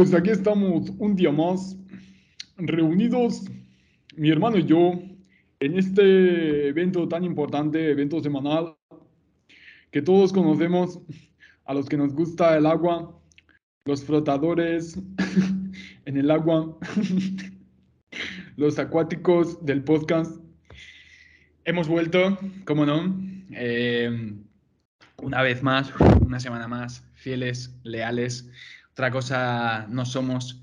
Pues aquí estamos un día más reunidos, mi hermano y yo, en este evento tan importante, evento semanal, que todos conocemos, a los que nos gusta el agua, los flotadores en el agua, los acuáticos del podcast. Hemos vuelto, como no, eh, una vez más, una semana más, fieles, leales. Otra cosa no somos,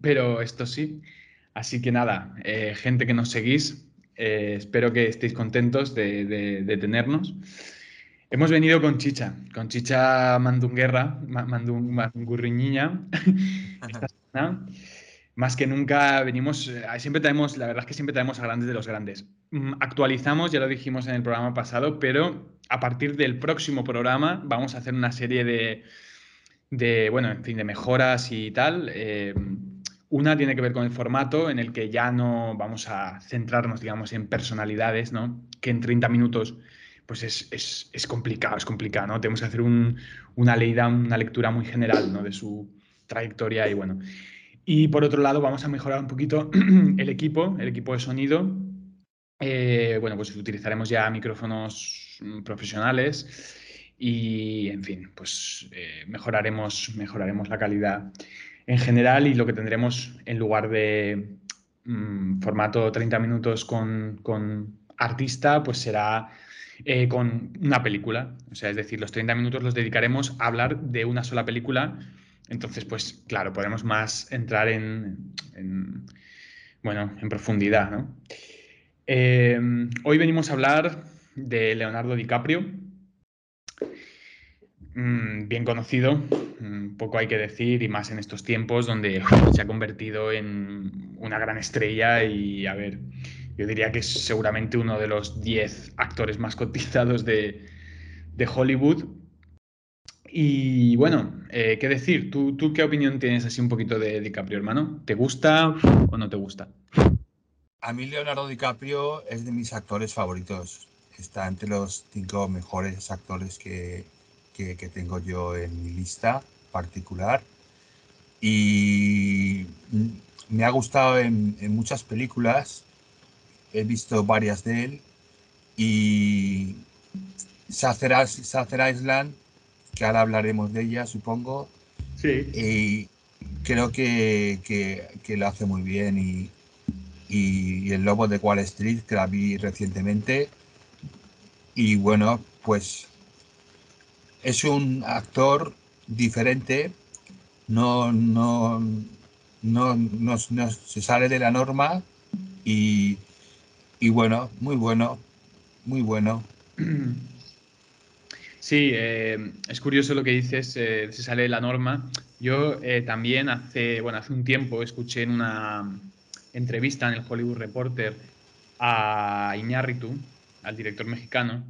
pero esto sí. Así que nada, eh, gente que nos seguís, eh, espero que estéis contentos de, tenernos. Hemos venido con Chicha, con Chicha Mandunguerra, Mandungurriñiña, esta semana más que nunca venimos, eh, siempre tenemos, la verdad es que siempre tenemos a grandes de los grandes. Mm, actualizamos, ya lo dijimos en el programa pasado, pero a partir del próximo programa vamos a hacer una serie de, bueno, en fin, de mejoras y tal. Eh, una tiene que ver con el formato en el que ya no vamos a centrarnos, digamos, en personalidades, ¿no? Que en 30 minutos pues es, complicado, es complicado, ¿no? Tenemos que hacer una leída, una lectura muy general, ¿no? De su trayectoria y bueno. Y por otro lado, vamos a mejorar un poquito el equipo, el equipo de sonido. Eh, bueno, pues utilizaremos ya micrófonos mm, profesionales y, en fin, pues eh, mejoraremos, mejoraremos la calidad en general y lo que tendremos en lugar de mm, formato 30 minutos con, artista, pues será eh, con una película. O sea, es decir, los 30 minutos los dedicaremos a hablar de una sola película entonces, pues claro, podemos más entrar en, bueno, en profundidad. ¿no? Eh, hoy venimos a hablar de Leonardo DiCaprio, bien conocido, mm, poco hay que decir, y más en estos tiempos donde se ha convertido en una gran estrella y, a ver, yo diría que es seguramente uno de los 10 actores más cotizados de, de Hollywood y bueno, eh, ¿qué decir? ¿Tú, ¿Tú qué opinión tienes así un poquito de DiCaprio, hermano? ¿Te gusta o no te gusta? A mí Leonardo DiCaprio es de mis actores favoritos. Está entre los cinco mejores actores que, que, tengo yo en mi lista particular. Y me ha gustado en, en muchas películas. He visto varias de él. Y Sacer Island que ahora hablaremos de ella, supongo. Sí. Y creo que, que, lo hace muy bien. Y, y, El Lobo de Wall Street, que la vi recientemente. Y bueno, pues es un actor diferente, no, no, no, no, no se sale de la norma y, y bueno, muy bueno, muy bueno. Sí, eh, es curioso lo que dices, eh, se sale de la norma. Yo eh, también hace, bueno, hace un tiempo escuché en una entrevista en el Hollywood Reporter a Iñárritu, al director mexicano,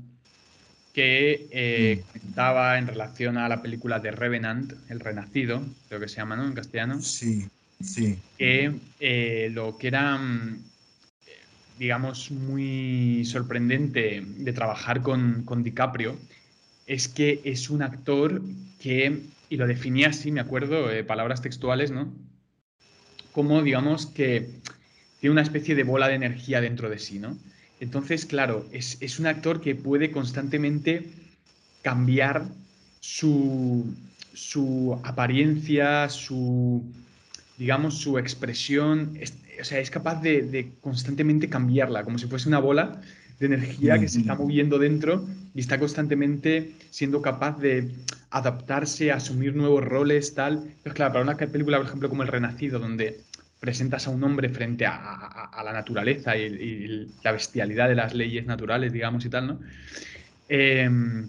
que mm. comentaba en relación a la película de Revenant, El Renacido, creo que se llama, ¿no? En castellano. Sí, sí. Que lo que era, mm, digamos, muy sorprendente de trabajar con, con DiCaprio es que es un actor que, y lo definía así, me acuerdo, eh, palabras textuales, ¿no? Como, digamos, que tiene una especie de bola de energía dentro de sí, ¿no? Entonces, claro, es, un actor que puede constantemente cambiar su, su apariencia, su, digamos, su expresión, o sea, es capaz de, de, constantemente cambiarla, como si fuese una bola de energía que se está moviendo dentro y está constantemente siendo capaz de adaptarse, asumir nuevos roles, tal. Pues claro, para una película, por ejemplo, como El Renacido, donde presentas a un hombre frente a, la naturaleza y, la bestialidad de las leyes naturales, digamos, y tal, ¿no? Em,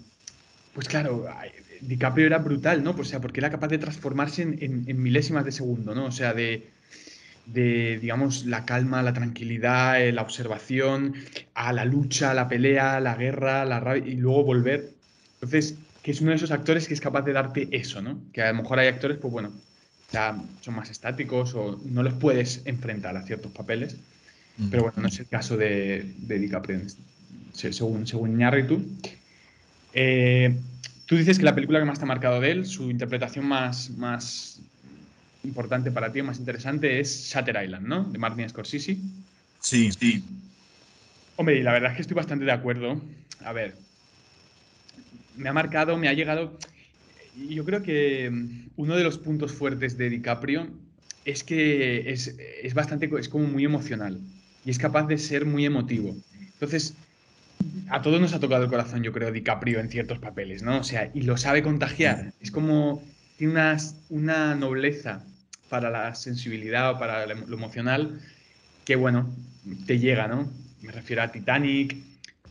pues claro, DiCaprio era brutal, ¿no? O sea, porque era capaz de transformarse en, milésimas de segundo, ¿no? O sea, de digamos, la calma, la tranquilidad, eh, la observación, a la lucha, la pelea, la guerra, la rabia, y luego volver. Entonces, que es uno de esos actores que es capaz de darte eso, ¿no? Que a lo mejor hay actores, pues bueno, ya son más estáticos o no los puedes enfrentar a ciertos papeles. Pero bueno, no es el caso de, de DiCaprio, según, según Iñárritu. Eh, tú dices que la película que más te ha marcado de él, su interpretación más, más importante para ti, más interesante, es Shutter Island, ¿no? De Martin Scorsese. Sí, sí. Hombre, y la verdad es que estoy bastante de acuerdo. A ver, me ha marcado, me ha llegado. Yo creo que mm, uno de los puntos fuertes de DiCaprio es que es, es bastante, es como muy emocional y es capaz de ser muy emotivo. Entonces, a todos nos ha tocado el corazón, yo creo, DiCaprio en ciertos papeles, ¿no? O sea, y lo sabe contagiar. Es como, tiene una, una nobleza para la sensibilidad o para lo emocional que, bueno, te llega, ¿no? Me refiero a Titanic,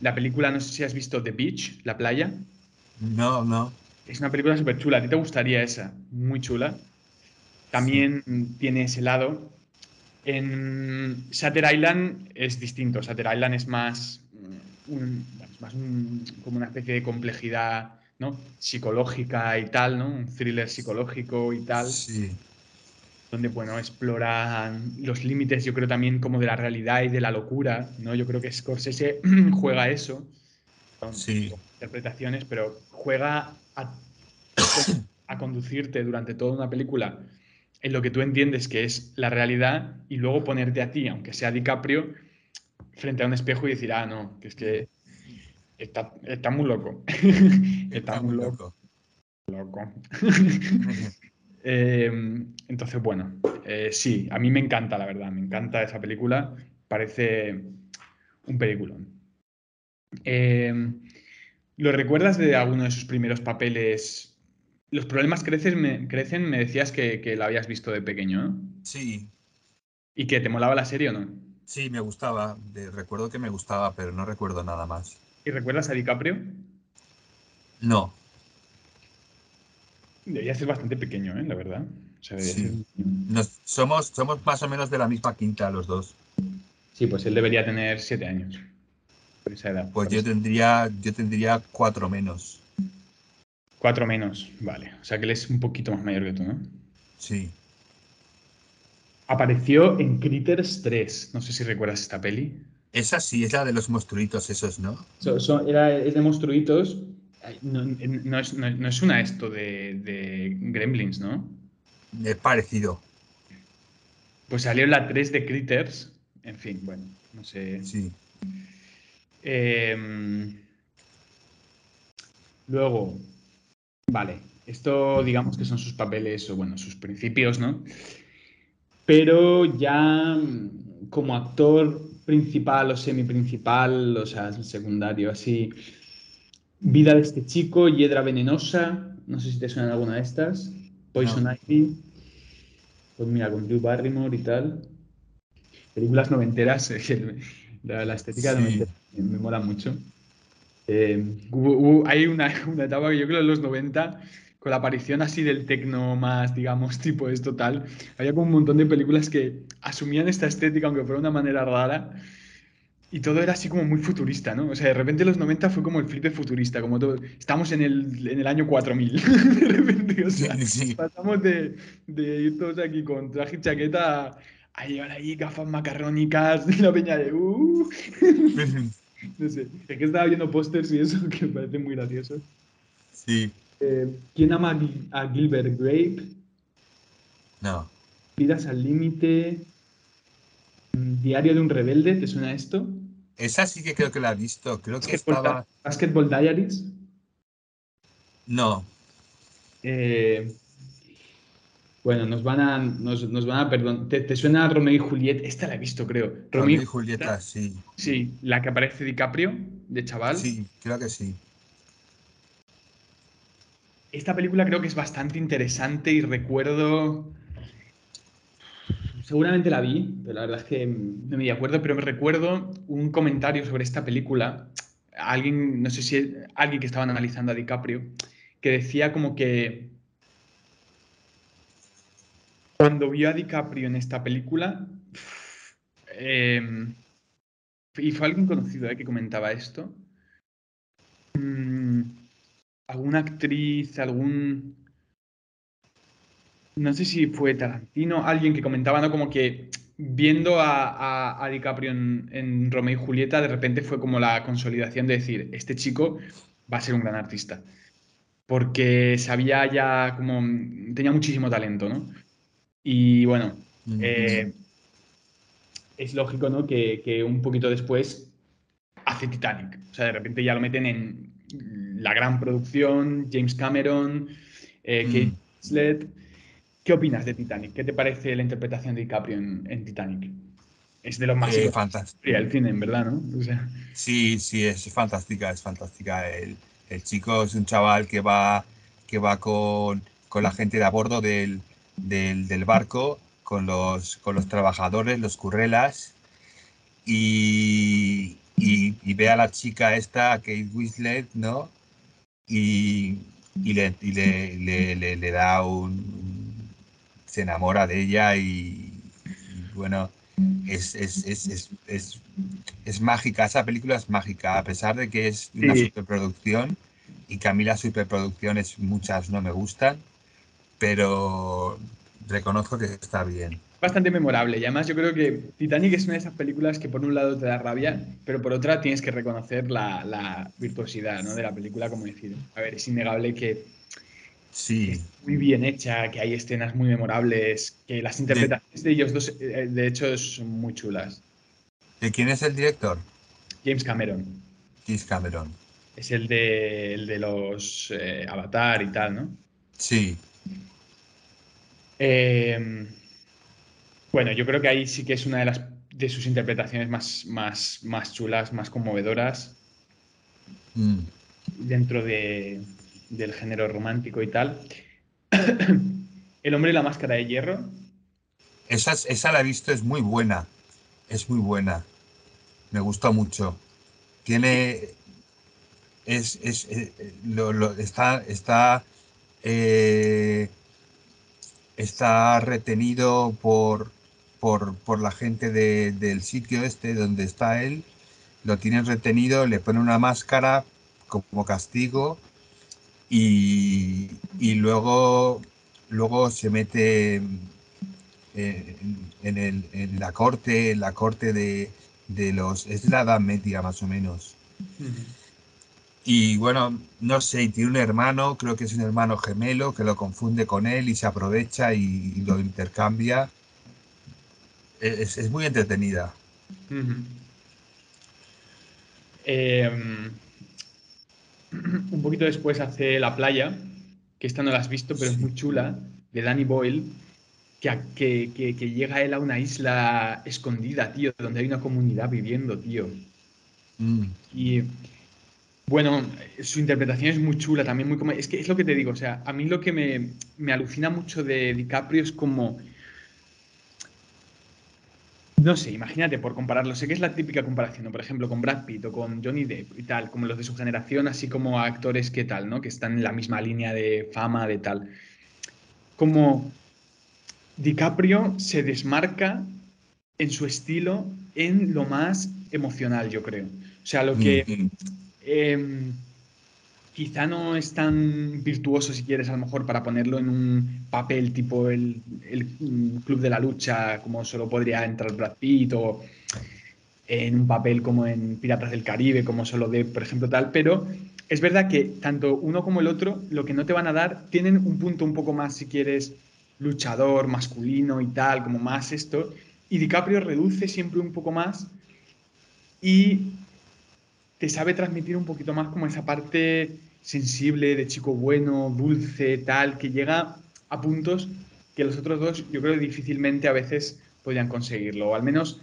la película, no sé si has visto The Beach, La Playa. No, no. Es una película súper chula, a ti te gustaría esa, muy chula. También tiene ese lado. En Shutter Island es distinto, Shutter Island es más, un, más un, como una especie de complejidad ¿no? psicológica y tal, ¿no? un thriller psicológico y tal. Sí. Donde, bueno, exploran los límites, yo creo también como de la realidad y de la locura, ¿no? Yo creo que Scorsese juega eso, con Sí. interpretaciones, pero juega a, a conducirte durante toda una película en lo que tú entiendes que es la realidad y luego ponerte a ti, aunque sea DiCaprio, frente a un espejo y decir, ah, no, que es que está, está muy loco. está, muy loco. loco. Eh, entonces, bueno, eh, sí, a mí me encanta, la verdad, me encanta esa película, parece un peliculón. Eh, ¿Lo recuerdas de alguno de sus primeros papeles? Los problemas crecen, me, crecen, me decías que, que la habías visto de pequeño, ¿no? Sí, ¿Y que te molaba la serie o no? sí, me gustaba. De- recuerdo que me gustaba, pero no recuerdo nada más. ¿Y recuerdas a DiCaprio? No, Debería ser bastante pequeño, ¿eh? La verdad. O sea, debería Sí. nos- somos, somos más o menos de la misma quinta los dos. Sí, pues él debería tener siete años. Por esa edad. Pues yo tendría, yo tendría cuatro menos. Cuatro menos, vale. O sea que él es un poquito más mayor que tú, ¿no? Sí. Apareció en Critters 3. No sé si recuerdas esta peli. Esa sí, es la de los monstruitos esos, ¿no? So- so- era, es de monstruitos. No, no es, no- no es una esto de, de Gremlins, ¿no? Es parecido. Pues salió la 3 de Critters. En fin, bueno, no sé. Sí. Eh, luego, vale, esto digamos que son sus papeles o bueno, sus principios, ¿no? Pero ya mm, como actor principal o semiprincipal, o sea, secundario, así, Vida de este chico, Hiedra venenosa, no sé si te suenan alguna de estas, Poison No. Ivy, pues mira, con Drew Barrymore y tal. Películas noventeras, la, la estética Sí. noventera me, me mola mucho. Eh, hubo- hubo- hay una, una etapa que yo creo en los 90, con la aparición así del tecno más, digamos, tipo esto tal, había como un montón de películas que asumían esta estética, aunque fuera de una manera rara, y todo era así como muy futurista, ¿no? O sea, de repente los 90 fue como el flipe futurista, como todo, estamos en el, en el año 4000, de repente, o sea, Sí, sí. pasamos de, de ir todos aquí con traje y chaqueta a, a llevar ahí gafas macarrónicas, la peña de uh, no sé, es que estaba viendo pósters y eso que me parece muy gracioso. Sí. Eh, ¿Quién ama a Gil- a Gilbert Grape? No. Vidas al límite. Mm, Diario de un rebelde, ¿te suena esto? Esa sí que creo que la he visto. Creo que Basketball, estaba. Basketball Diaries. No. Eh, bueno, nos van a, nos, nos van a perdón. ¿Te, te suena Romeo y Juliet? Esta la he visto, creo. Romeo y Julieta, sí. Sí, la que aparece DiCaprio, de chaval. Sí, creo que sí. Esta película creo que es bastante interesante y recuerdo. Seguramente la vi, pero la verdad es que no me acuerdo, pero me recuerdo un comentario sobre esta película. Alguien, no sé si alguien que estaba analizando a DiCaprio, que decía como que cuando vio a DiCaprio en esta película, eh, y fue alguien conocido eh, que comentaba esto, mm, alguna actriz, algún... No sé si fue Tarantino, alguien que comentaba, ¿no? Como que viendo a DiCaprio en, en Romeo y Julieta, de repente fue como la consolidación de decir, este chico va a ser un gran artista. Porque sabía ya como... tenía muchísimo talento, ¿no? Y bueno, eh, es lógico, ¿no? Que, que, un poquito después hace Titanic. O sea, de repente ya lo meten en la gran producción, James Cameron, eh, Kate mm. Winslet. ¿Qué opinas de Titanic? ¿Qué te parece la interpretación de DiCaprio en, Titanic? Es de los más eh, fantástico. el cine, en verdad, ¿no? Sí, sí, es fantástica, es fantástica. El, el, chico es un chaval que va, que va con, con la gente de a bordo del, del, del, barco, con los, con los trabajadores, los currelas, y, y, ve a la chica esta, Kate Winslet, ¿no? Y, y, le, le, le, le, da un... se enamora de ella y, bueno, es, es, es, es, es, mágica, esa película es mágica, a pesar de que es una superproducción y que a mí las superproducciones muchas no me gustan, pero reconozco que está bien bastante memorable. Y además yo creo que Titanic es una de esas películas que por un lado te da rabia, pero por otra tienes que reconocer la, virtuosidad ¿no? de la película, como decir. A ver, es innegable que sí. es muy bien hecha, que hay escenas muy memorables, que las interpretaciones de, ellos dos, eh, de hecho, son muy chulas. ¿De quién es el director? James Cameron. James Cameron. Es el de, el de los eh, Avatar y tal, ¿no? Sí. Eh, bueno, yo creo que ahí sí que es una de las de sus interpretaciones más, más, más chulas, más conmovedoras. Mm. Dentro de, del género romántico y tal. El hombre y la máscara de hierro. Esa, esa la he visto, es muy buena. Es muy buena. Me gustó mucho. Tiene. Es, es, eh, lo, está. Está. Eh, está retenido por por, por la gente del sitio este donde está él, lo tienen retenido, le ponen una máscara como castigo y, y luego, luego se mete en, el, en, la corte, en la corte de, de, los... es la Edad Media más o menos. Y bueno, no sé, tiene un hermano, creo que es un hermano gemelo que lo confunde con él y se aprovecha y lo intercambia es, muy entretenida. Em, un poquito después hace La playa, que esta no la has visto, pero es muy chula, de Danny Boyle, que, que, llega él a una isla escondida, tío, donde hay una comunidad viviendo, tío. Mm. Y bueno, su interpretación es muy chula, también muy... Es que es lo que te digo, o sea, a mí lo que me, me alucina mucho de DiCaprio es como no sé, imagínate, por compararlo, sé que es la típica comparación, por ejemplo, con Brad Pitt o con Johnny Depp y tal, como los de su generación, así como actores que tal, ¿no? Que están en la misma línea de fama, de tal. Como DiCaprio se desmarca en su estilo en lo más emocional, yo creo. O sea, lo que... Em, quizá no es tan virtuoso, si quieres, a lo mejor para ponerlo en un papel tipo el, Club de la Lucha, como solo podría entrar Brad Pitt, o en un papel como en Piratas del Caribe, como solo de, por ejemplo, tal, pero es verdad que tanto uno como el otro, lo que no te van a dar, tienen un punto un poco más, si quieres, luchador, masculino y tal, como más esto, y DiCaprio reduce siempre un poco más y te sabe transmitir un poquito más como esa parte sensible, de chico bueno, dulce, tal, que llega a puntos que los otros dos yo creo que difícilmente a veces podrían conseguirlo, o al menos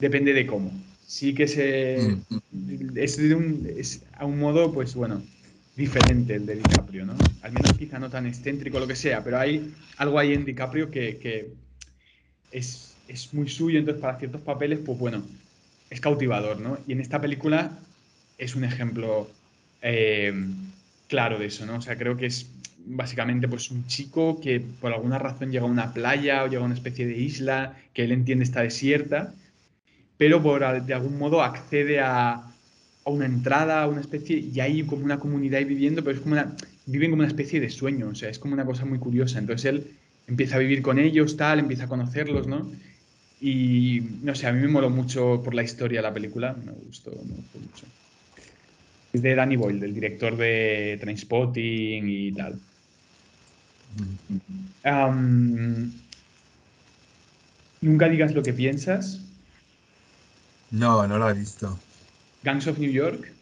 depende de cómo. Sí que se, mm. es, de un, es a un modo, pues bueno, diferente el de DiCaprio, ¿no? Al menos quizá no tan excéntrico, lo que sea, pero hay algo ahí en DiCaprio que, que es, es, muy suyo, entonces para ciertos papeles, pues bueno, es cautivador, ¿no? Y en esta película es un ejemplo eh, claro de eso, ¿no? O sea, creo que es básicamente pues un chico que por alguna razón llega a una playa o llega a una especie de isla que él entiende está desierta, pero por de algún modo accede a, una entrada, a una especie, y hay como una comunidad viviendo, pero es como una, viven como una especie de sueño, o sea, es como una cosa muy curiosa. Entonces él empieza a vivir con ellos, tal, empieza a conocerlos, ¿no? Y no sé, a mí me moló mucho por la historia de la película, me gustó, me gustó mucho de Danny Boyle, del director de Trainspotting y tal. Nunca digas lo que piensas. No, no la he visto. Gangs of New York.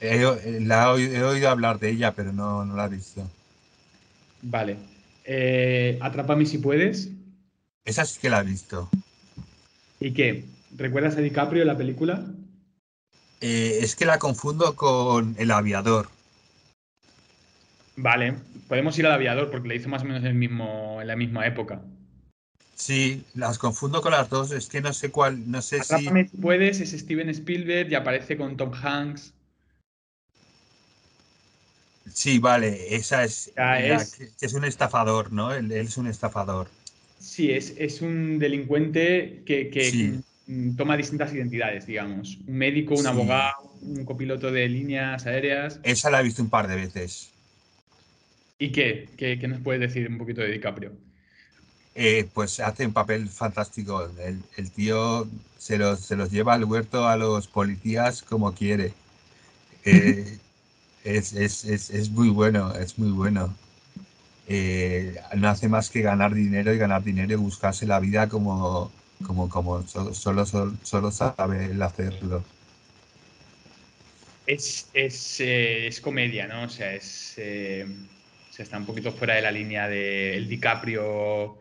He, la, he oído hablar de ella, pero no, no la he visto. Vale. Eh, Atrápame si puedes. Esa sí que la he visto. ¿Y qué? ¿Recuerdas a DiCaprio en la película? Eh, es que la confundo con El Aviador. Vale, podemos ir al Aviador porque la hizo más o menos en, el mismo, en la misma época. Sí, las confundo con las dos. Es que no sé cuál, no sé si. si puedes, es Steven Spielberg y aparece con Tom Hanks. Sí, vale, esa es. es, un estafador, ¿no? Él, es un estafador. Sí, es, es un delincuente que, toma distintas identidades, digamos. Un médico, un abogado, un copiloto de líneas aéreas. Esa la he visto un par de veces. ¿Y qué? ¿Qué, nos puedes decir un poquito de DiCaprio? Eh, pues hace un papel fantástico. El, tío se los, se los, lleva al huerto a los policías como quiere. Eh, es, es, es, es, muy bueno, es muy bueno. Eh, no hace más que ganar dinero y ganar dinero y buscarse la vida como, como, como solo, solo, solo, sabe hacerlo. Es, es, eh, es, comedia, ¿no? O sea, es, eh, se está un poquito fuera de la línea del DiCaprio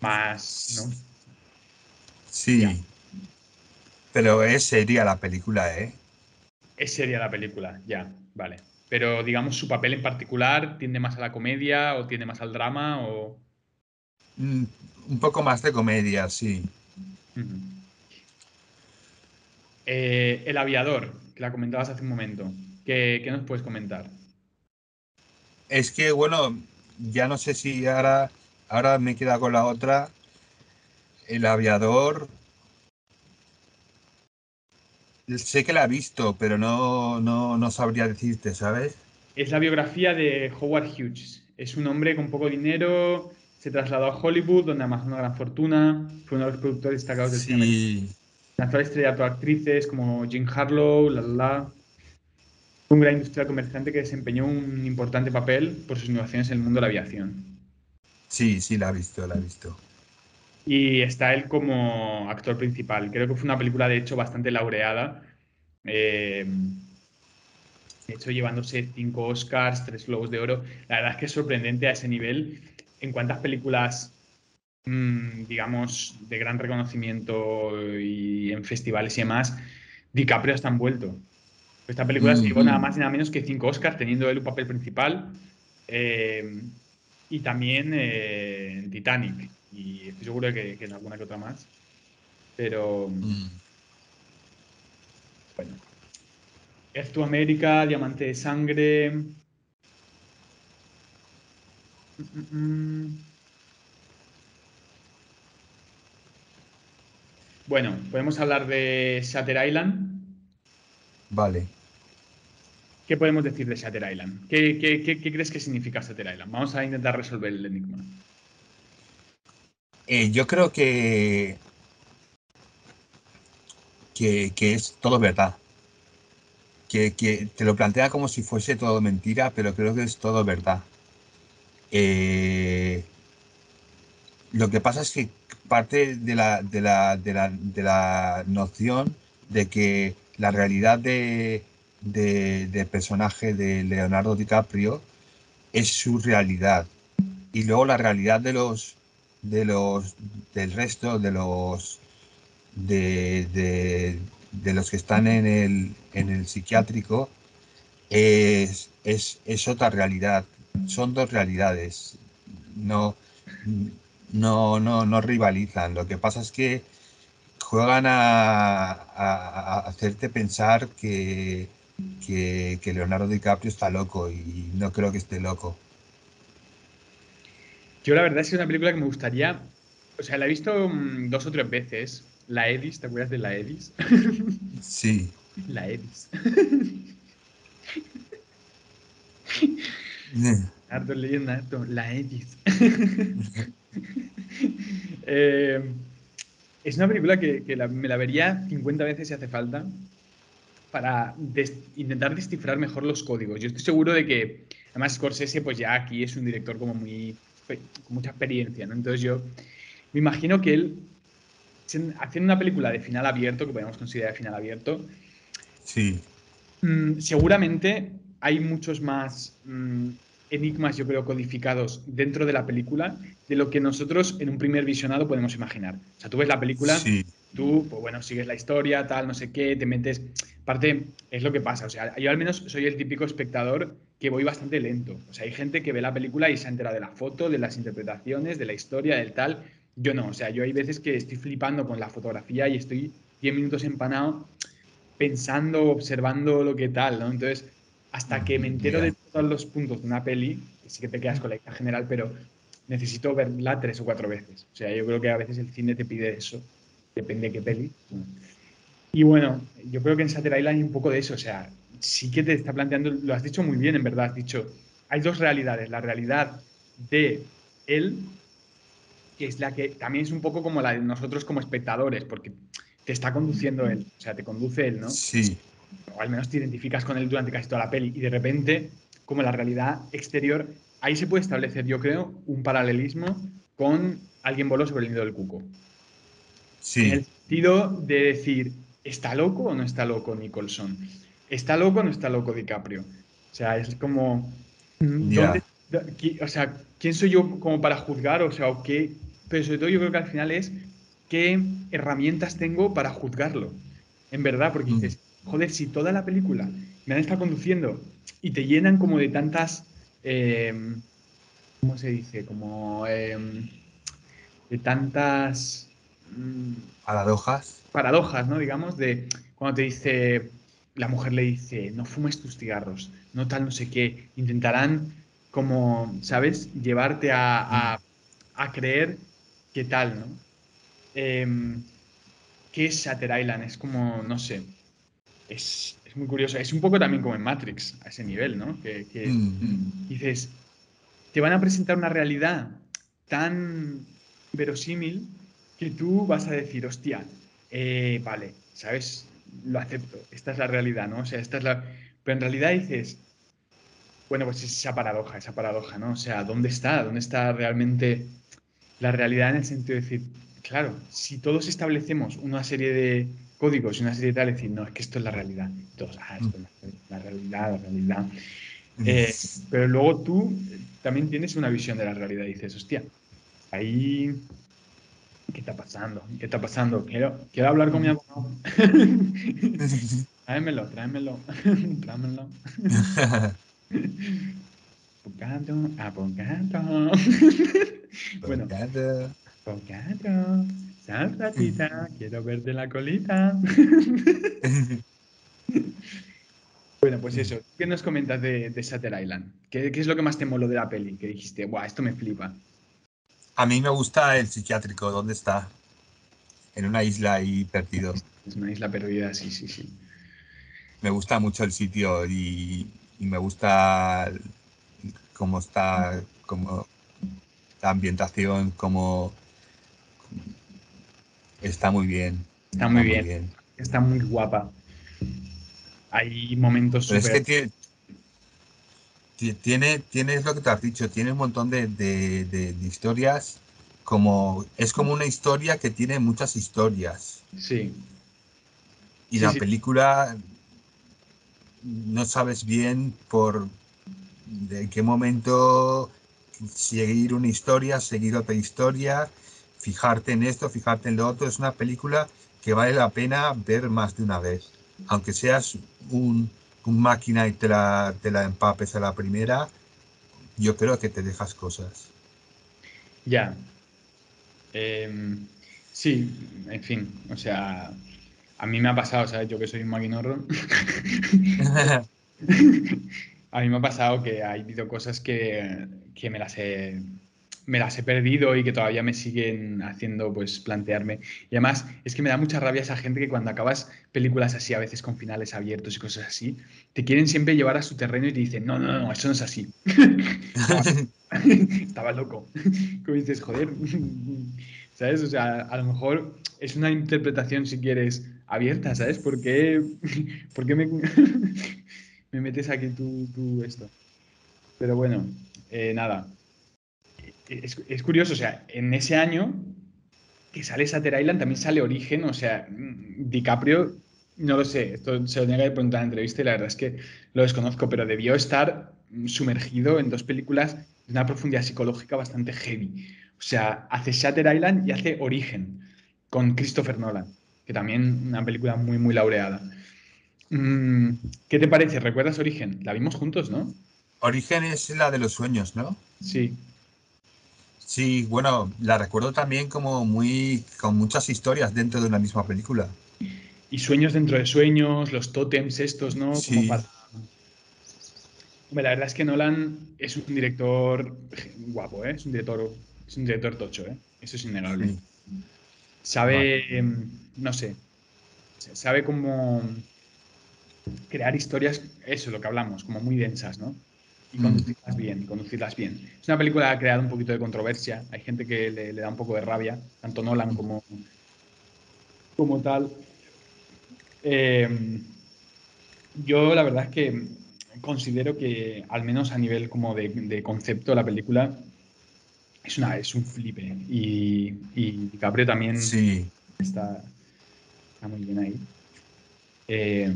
más, ¿no? Sí. Pero es seria la película, ¿eh? Es seria la película, ya. Vale. Pero digamos, su papel en particular tiende más a la comedia o tiende más al drama o. Mm, un poco más de comedia, sí. Eh, el aviador, que la comentabas hace un momento. ¿Qué, ¿Qué, nos puedes comentar? Es que, bueno, ya no sé si ahora, ahora me queda con la otra. El aviador Sé que la he visto, pero no, no, sabría decirte, ¿sabes? Es la biografía de Howard Hughes. Es un hombre con poco dinero, se trasladó a Hollywood, donde amasó una gran fortuna, fue uno de los productores destacados del cine. Sí. Lanzó la de actrices como Jim Harlow, la la. Fue un gran industrial comerciante que desempeñó un importante papel por sus innovaciones en el mundo de la aviación. Sí, sí, la he visto, la he visto y está él como actor principal. Creo que fue una película, de hecho, bastante laureada. Eh, de hecho, llevándose cinco Oscars, tres Globos de Oro. La verdad es que es sorprendente a ese nivel. En cuántas películas, mm, digamos, de gran reconocimiento y en festivales y demás, DiCaprio está envuelto. Esta película se llevó nada más y nada menos que cinco Oscars, teniendo él un papel principal. Eh, y también eh, en Titanic y estoy seguro que, que en alguna que otra más. Pero. Mm. Bueno. Earth to America, Diamante de Sangre. Mm, mm, bueno, podemos hablar de Shatter Island. Vale. ¿Qué podemos decir de Shatter Island? ¿Qué, qué crees que significa Shatter Island? Vamos a intentar resolver el enigma. Eh, yo creo que, que, es todo verdad. Que, te lo plantea como si fuese todo mentira, pero creo que es todo verdad. Eh, lo que pasa es que parte de la, de la, de la, de la noción de que la realidad de, de, personaje de Leonardo DiCaprio es su realidad. Y luego la realidad de los, de los del resto de los de, los que están en el, en el psiquiátrico es, es, otra realidad. Son dos realidades. No, no, no, no rivalizan. Lo que pasa es que juegan a, hacerte pensar que, que, que Leonardo DiCaprio está loco y no creo que esté loco. Yo la verdad es que es una película que me gustaría, o sea, la he visto mm, dos o tres veces. La Edis, ¿te acuerdas de la Edis? Sí. La Edis. Harto leyenda, la Edis. Eh, es una película que, me la vería 50 veces si hace falta para intentar descifrar mejor los códigos. Yo estoy seguro de que, además, Scorsese, pues ya aquí es un director como muy con mucha experiencia, ¿no? Entonces yo me imagino que él, haciendo una película de final abierto, que podemos considerar de final abierto, sí. Mm, seguramente hay muchos más mm, enigmas, yo creo, codificados dentro de la película de lo que nosotros en un primer visionado podemos imaginar. O sea, tú ves la película, tú, pues bueno, sigues la historia, tal, no sé qué, te metes. Aparte, es lo que pasa. O sea, yo al menos soy el típico espectador que voy bastante lento. O sea, hay gente que ve la película y se entera de la foto, de las interpretaciones, de la historia, del tal. Yo no. O sea, yo hay veces que estoy flipando con la fotografía y estoy 10 minutos empanado pensando, observando lo que tal, ¿no? Entonces, hasta que me entero de todos los puntos de una peli, sí que te quedas con la idea general, pero necesito verla tres o cuatro veces. O sea, yo creo que a veces el cine te pide eso, depende de qué peli. Y bueno, yo creo que en Satter Island hay un poco de eso, o sea, sí que te está planteando, lo has dicho muy bien, en verdad, has dicho, hay dos realidades, la realidad de él, que es la que también es un poco como la de nosotros como espectadores, porque te está conduciendo él, o sea, te conduce él, ¿no? Sí o al menos te identificas con él durante casi toda la peli, y de repente, como la realidad exterior, ahí se puede establecer, yo creo, un paralelismo con alguien voló sobre el nido del cuco. Sí. En el sentido de decir, ¿está loco o no está loco Nicholson? ¿Está loco o no está loco DiCaprio? O sea, es como... o sea, ¿quién soy yo como para juzgar? O sea, qué? Pero sobre todo yo creo que al final es qué herramientas tengo para juzgarlo. En verdad, porque mm. Joder, si toda la película me han estado conduciendo y te llenan como de tantas, em, ¿cómo se dice? Como em, de tantas... Mm, paradojas. Paradojas, ¿no? Digamos, de cuando te dice, la mujer le dice, no fumes tus cigarros, no tal, no sé qué, intentarán como, ¿sabes? Llevarte a, a, creer qué tal, ¿no? Eh, ¿Qué es Shatter Island? Es como, no sé, es, muy curioso. Es un poco también como en Matrix, a ese nivel, ¿no? Que, mm. dices, te van a presentar una realidad tan verosímil que tú vas a decir, hostia, eh, vale, ¿sabes? Lo acepto, esta es la realidad, ¿no? O sea, esta es la... Pero en realidad dices, bueno, pues esa paradoja, esa paradoja, ¿no? O sea, ¿dónde está? ¿Dónde está realmente la realidad en el sentido de decir, claro, si todos establecemos una serie de códigos y una serie de tal, decir, no, es que esto es la realidad. Todos, ah, esto es la, realidad, la realidad. Eh, pero luego tú también tienes una visión de la realidad y dices, hostia, ahí, ¿qué está pasando? ¿Qué está pasando? Quiero, quiero hablar con mi abogado. tráemelo, tráemelo, tráemelo. Abogado, abogado. bueno, abogado. Sal, ratita, quiero verte la colita. bueno, pues eso. ¿Qué nos comentas de, de Shutter Island? ¿Qué, es lo que más te moló de la peli? Que dijiste, guau, esto me flipa. A mí me gusta el psiquiátrico. ¿Dónde está? En una isla ahí perdido. Es una isla perdida, sí, sí, sí. Me gusta mucho el sitio y, me gusta cómo está, como la ambientación, cómo Está muy bien. Está, muy, bien. Está muy guapa. Hay momentos Pero Es que tiene, tiene, lo que te has dicho, tiene un montón de, historias como es como una historia que tiene muchas historias. Sí. Y la película no sabes bien por de qué momento seguir una historia, seguir otra historia, fijarte en esto, fijarte en lo otro. Es una película que vale la pena ver más de una vez. Aunque seas un, máquina y te la, te la empapes a la primera, yo creo que te dejas cosas. Ya. Em, sí, en fin, o sea, a mí me ha pasado, ¿sabes? Yo que soy un maquinorro. a mí me ha pasado que ha habido cosas que, que me las he me las he perdido y que todavía me siguen haciendo pues plantearme. Y además es que me da mucha rabia esa gente que cuando acabas películas así, a veces con finales abiertos y cosas así, te quieren siempre llevar a su terreno y te dicen, no, no, no, eso no es así. Estaba loco. Como dices, joder, ¿sabes? O sea, a lo mejor es una interpretación, si quieres, abierta, ¿sabes? ¿Por qué, me, me metes aquí tú, esto? Pero bueno, eh, nada, es, curioso, o sea, en ese año que sale Sater Island, también sale Origen, o sea, mm, DiCaprio, no lo sé, esto se lo tenía que preguntar en la entrevista y la verdad es que lo desconozco, pero debió estar sumergido en dos películas de una profundidad psicológica bastante heavy. O sea, hace Shatter Island y hace Origen con Christopher Nolan, que también una película muy, muy laureada. Mm, ¿Qué te parece? ¿Recuerdas Origen? La vimos juntos, ¿no? Origen es la de los sueños, ¿no? Sí. Sí, bueno, la recuerdo también como muy con muchas historias dentro de una misma película. Y sueños dentro de sueños, los tótems estos, ¿no? Sí. la verdad es que Nolan es un director guapo, ¿eh? Es un director, es un director tocho, ¿eh? Eso es innegable. Sabe, em, no sé, sabe cómo crear historias, eso, lo que hablamos, como muy densas, ¿no? Y mm. conducirlas bien, y conducirlas bien. Es una película que ha creado un poquito de controversia. Hay gente que le, da un poco de rabia, tanto Nolan como, como tal. Em, yo la verdad es que considero que, al menos a nivel como de, concepto, la película es, una, es un flipe. Y, y también sí. está, está muy bien ahí. Eh,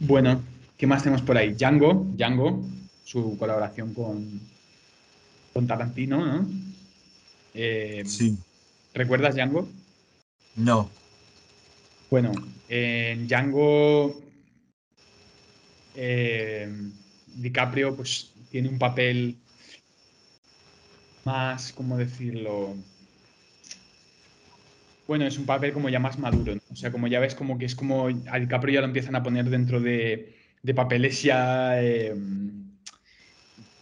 bueno, ¿qué más tenemos por ahí? Django, Django, su colaboración con, con Tarantino, ¿no? Eh, sí. ¿Recuerdas Django? No. Bueno, en Django eh, DiCaprio pues tiene un papel más, ¿cómo decirlo? Bueno, es un papel como ya más maduro, ¿no? O sea, como ya ves, como que es como a DiCaprio ya lo empiezan a poner dentro de, papeles ya, em,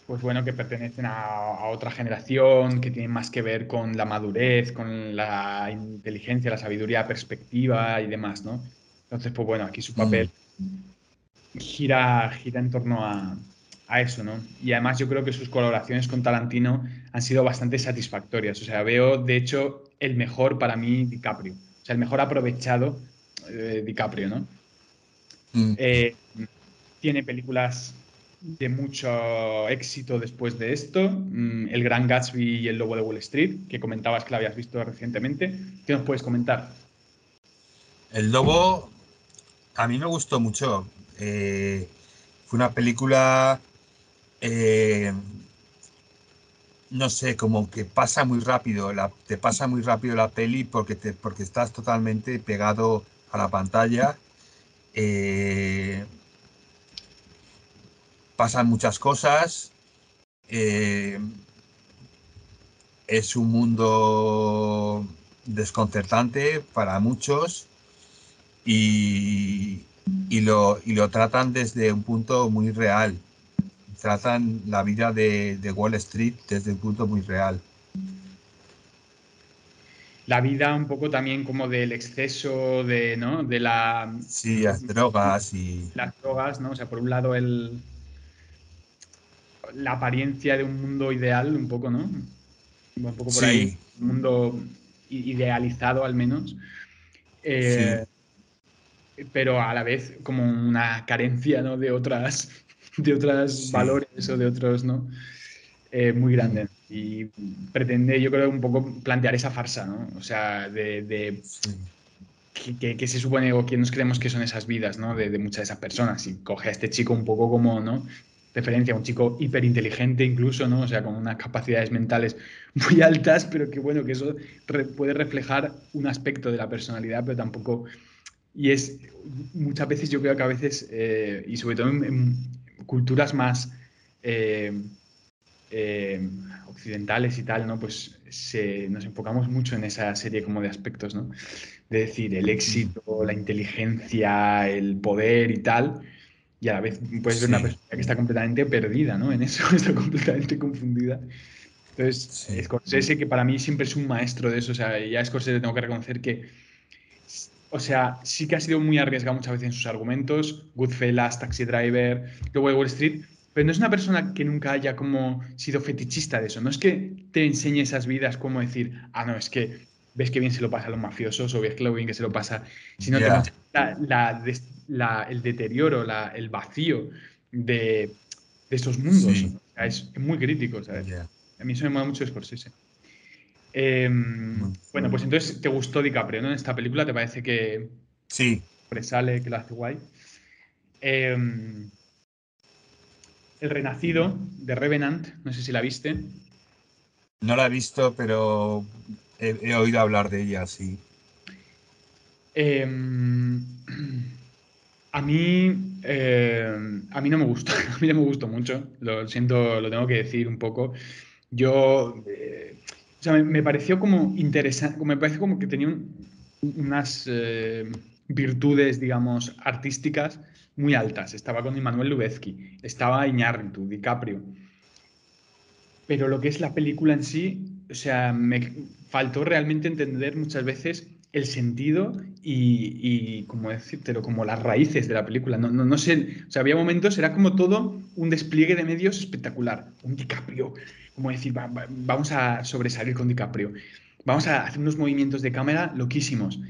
pues bueno, que pertenecen a, otra generación, que tienen más que ver con la madurez, con la inteligencia, la sabiduría, perspectiva y demás, ¿no? Entonces, pues bueno, aquí su papel mm. gira, gira en torno a, a eso, ¿no? Y además yo creo que sus colaboraciones con Tarantino han sido bastante satisfactorias. O sea, veo, de hecho, el mejor para mí DiCaprio. O sea, el mejor aprovechado eh, DiCaprio, ¿no? Mm. Eh, tiene películas de mucho éxito después de esto. Mm, el Gran Gatsby y El Lobo de Wall Street, que comentabas que la habías visto recientemente. ¿Qué nos puedes comentar? El Lobo a mí me gustó mucho. Eh, fue una película eh, no sé, como que pasa muy rápido, te pasa muy rápido la peli porque, te, porque estás totalmente pegado a la pantalla. Eh, pasan muchas cosas. Eh, es un mundo desconcertante para muchos y, lo, y lo tratan desde un punto muy real tratan la vida de, Wall Street desde un punto muy real. La vida un poco también como del exceso de, ¿no? De la... Sí, las drogas y... Las drogas, ¿no? O sea, por un lado el... La apariencia de un mundo ideal, un poco, ¿no? Un poco por ahí. Un mundo idealizado al menos. Eh, pero a la vez como una carencia, ¿no? De otras de otros valores o de otros, ¿no? Eh, muy grande. Y pretende, yo creo, un poco plantear esa farsa, ¿no? O sea, de, que, se supone o quién nos creemos que son esas vidas, ¿no? De, muchas de esas personas. Y coge a este chico un poco como, ¿no? Referencia a un chico hiperinteligente incluso, ¿no? O sea, con unas capacidades mentales muy altas, pero que bueno, que eso puede reflejar un aspecto de la personalidad, pero tampoco... Y es, muchas veces yo creo que a veces, eh, y sobre todo en, culturas más eh, eh, occidentales y tal, ¿no? Pues nos enfocamos mucho en esa serie como de aspectos, ¿no? De decir, el éxito, la inteligencia, el poder y tal. Y a la vez puedes ver una persona que está completamente perdida, ¿no? En eso, está completamente confundida. Entonces, Scorsese, que para mí siempre es un maestro de eso, o sea, ya Scorsese tengo que reconocer que o sea, sí que ha sido muy arriesgado muchas veces en sus argumentos, Goodfellas, Taxi Driver, luego de Wall Street, pero no es una persona que nunca haya como sido fetichista de eso, no es que te enseñe esas vidas como decir, ah, no, es que ves que bien se lo pasa a los mafiosos o ves que lo bien que se lo pasa, sino el deterioro, el vacío de, de estos mundos. es muy crítico, ¿sabes? A mí eso me mola mucho Scorsese. Em, bueno, pues entonces te gustó DiCaprio, ¿no? En esta película, ¿te parece que sí. sale que lo hace guay? Em, el Renacido de Revenant, no sé si la viste. No la he visto, pero he, oído hablar de ella, sí. Em, a mí, a mí no me gustó, a mí no me gustó mucho, lo siento, lo tengo que decir un poco. Yo eh, o sea, me, pareció como interesante, me parece como que tenía unas eh, virtudes, digamos, artísticas muy altas. Estaba con Immanuel Lubezki, estaba Iñárritu, DiCaprio. Pero lo que es la película en sí, o sea, me faltó realmente entender muchas veces el sentido y, y como decírtelo, como las raíces de la película. No, no, no sé, o sea, había momentos, era como todo un despliegue de medios espectacular. Un DiCaprio como decir, vamos a sobresalir con DiCaprio, vamos a hacer unos movimientos de cámara loquísimos.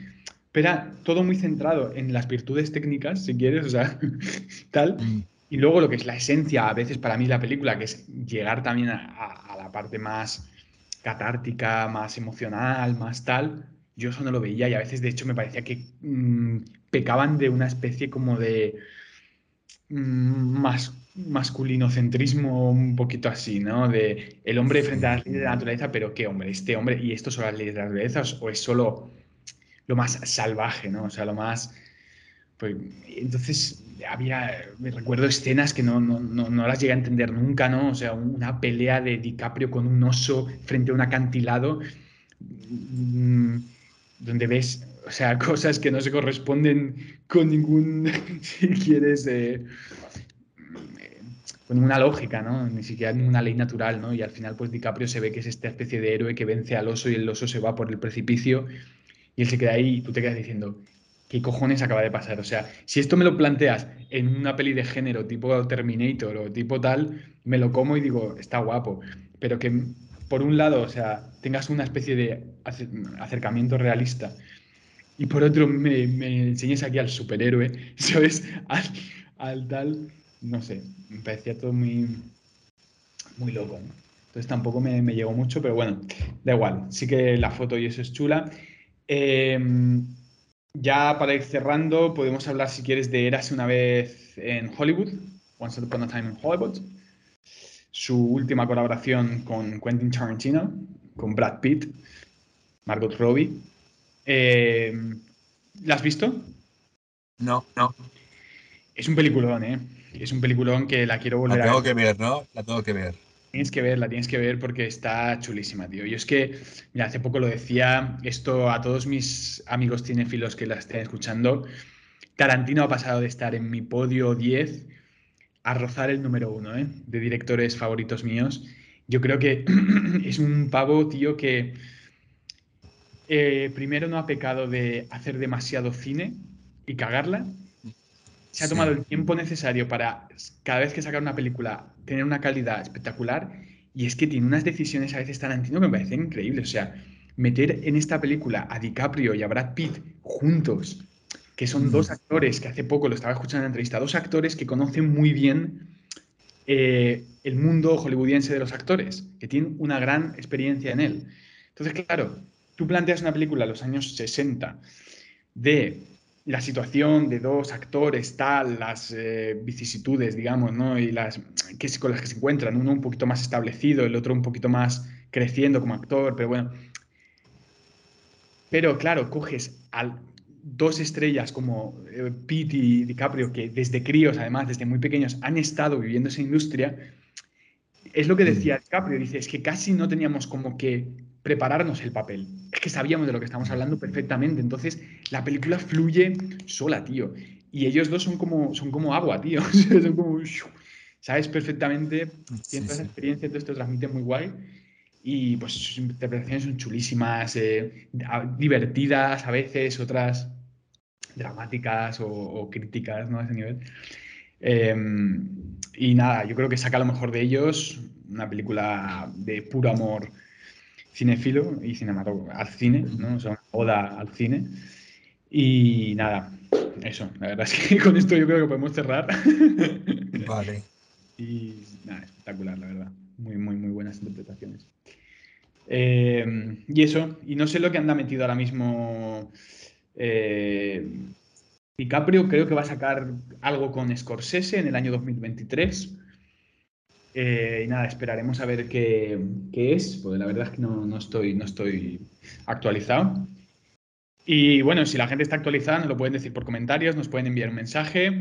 Pero era todo muy centrado en las virtudes técnicas, si quieres, o sea, tal. Mm. Y luego lo que es la esencia, a veces para mí la película, que es llegar también a, la parte más catártica, más emocional, más tal, yo eso no lo veía y a veces de hecho me parecía que mm, pecaban de una especie como de mm, más masculinocentrismo un poquito así, ¿no? De el hombre frente a las leyes de la naturaleza, pero ¿qué hombre? ¿Este hombre y esto son las leyes de la naturaleza o es solo lo más salvaje, ¿no? O sea, lo más... Pues, entonces había, me recuerdo escenas que no, no, no, las llegué a entender nunca, ¿no? O sea, una pelea de DiCaprio con un oso frente a un acantilado, mm, donde ves, o sea, cosas que no se corresponden con ningún, si quieres, eh, con una lógica, ¿no? Ni siquiera una ley natural, ¿no? Y al final, pues DiCaprio se ve que es esta especie de héroe que vence al oso y el oso se va por el precipicio y él se queda ahí y tú te quedas diciendo, ¿qué cojones acaba de pasar? O sea, si esto me lo planteas en una peli de género tipo Terminator o tipo tal, me lo como y digo, está guapo. Pero que por un lado, o sea, tengas una especie de acercamiento realista y por otro me, enseñes aquí al superhéroe, ¿sabes? al tal no sé, me parecía todo muy, muy loco. Entonces tampoco me, llegó mucho, pero bueno, da igual. Sí que la foto y eso es chula. Em, ya para ir cerrando, podemos hablar, si quieres, de Érase una vez en Hollywood, Once Upon a Time in Hollywood. Su última colaboración con Quentin Tarantino, con Brad Pitt, Margot Robbie. Em, ¿La has visto? No, no. Es un peliculón, ¿eh? es un peliculón que la quiero volver a ver. La tengo que ver, ¿no? La tengo que ver. Tienes que verla, tienes que ver porque está chulísima, tío. Yo es que, mira, hace poco lo decía, esto a todos mis amigos cinéfilos que la estén escuchando, Tarantino ha pasado de estar en mi podio 10 a rozar el número uno, ¿eh? De directores favoritos míos. Yo creo que es un pavo, tío, que eh, primero no ha pecado de hacer demasiado cine y cagarla, se ha tomado el tiempo necesario para cada vez que sacar una película tener una calidad espectacular y es que tiene unas decisiones a veces tan antiguas que me parecen increíbles. O sea, meter en esta película a DiCaprio y a Brad Pitt juntos, que son dos actores que hace poco lo estaba escuchando en la entrevista, dos actores que conocen muy bien eh, el mundo hollywoodiense de los actores, que tienen una gran experiencia en él. Entonces, claro, tú planteas una película de los años 60 de la situación de dos actores, tal, las eh, vicisitudes, digamos, ¿no? Y las que, con las que se encuentran, uno un poquito más establecido, el otro un poquito más creciendo como actor, pero bueno. Pero claro, coges a dos estrellas como eh, Pete y DiCaprio, que desde críos, además, desde muy pequeños, han estado viviendo esa industria. Es lo que decía DiCaprio, dice, es que casi no teníamos como que prepararnos el papel. Es que sabíamos de lo que estamos hablando perfectamente. Entonces, la película fluye sola, tío. Y ellos dos son como, son como agua, tío. son como. Sabes perfectamente, siempre esa experiencia, entonces te transmite muy guay. Y pues sus interpretaciones son chulísimas, eh, divertidas a veces, otras dramáticas o, críticas, ¿no? A ese nivel. Em, y nada, yo creo que saca lo mejor de ellos, una película de puro amor cinefilo y cinematógrafo, al cine, ¿no? O sea, oda al cine. Y nada, eso, la verdad es que con esto yo creo que podemos cerrar. Vale. y nada, espectacular, la verdad. Muy, muy, muy buenas interpretaciones. Eh, y eso, y no sé lo que anda metido ahora mismo. Eh, DiCaprio creo que va a sacar algo con Scorsese en el año 2023. Eh, y nada, esperaremos a ver qué, es, porque la verdad es que no, estoy, no estoy actualizado. Y bueno, si la gente está actualizada, nos lo pueden decir por comentarios, nos pueden enviar un mensaje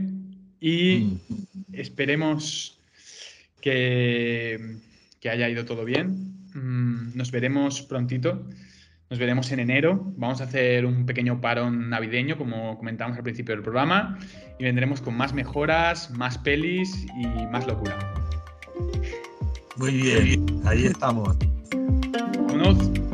y mm. esperemos que, que haya ido todo bien. Mm, nos veremos prontito. Nos veremos en enero. Vamos a hacer un pequeño parón navideño, como comentamos al principio del programa, y vendremos con más mejoras, más pelis y más locura. Muy bien, ahí estamos. Vámonos.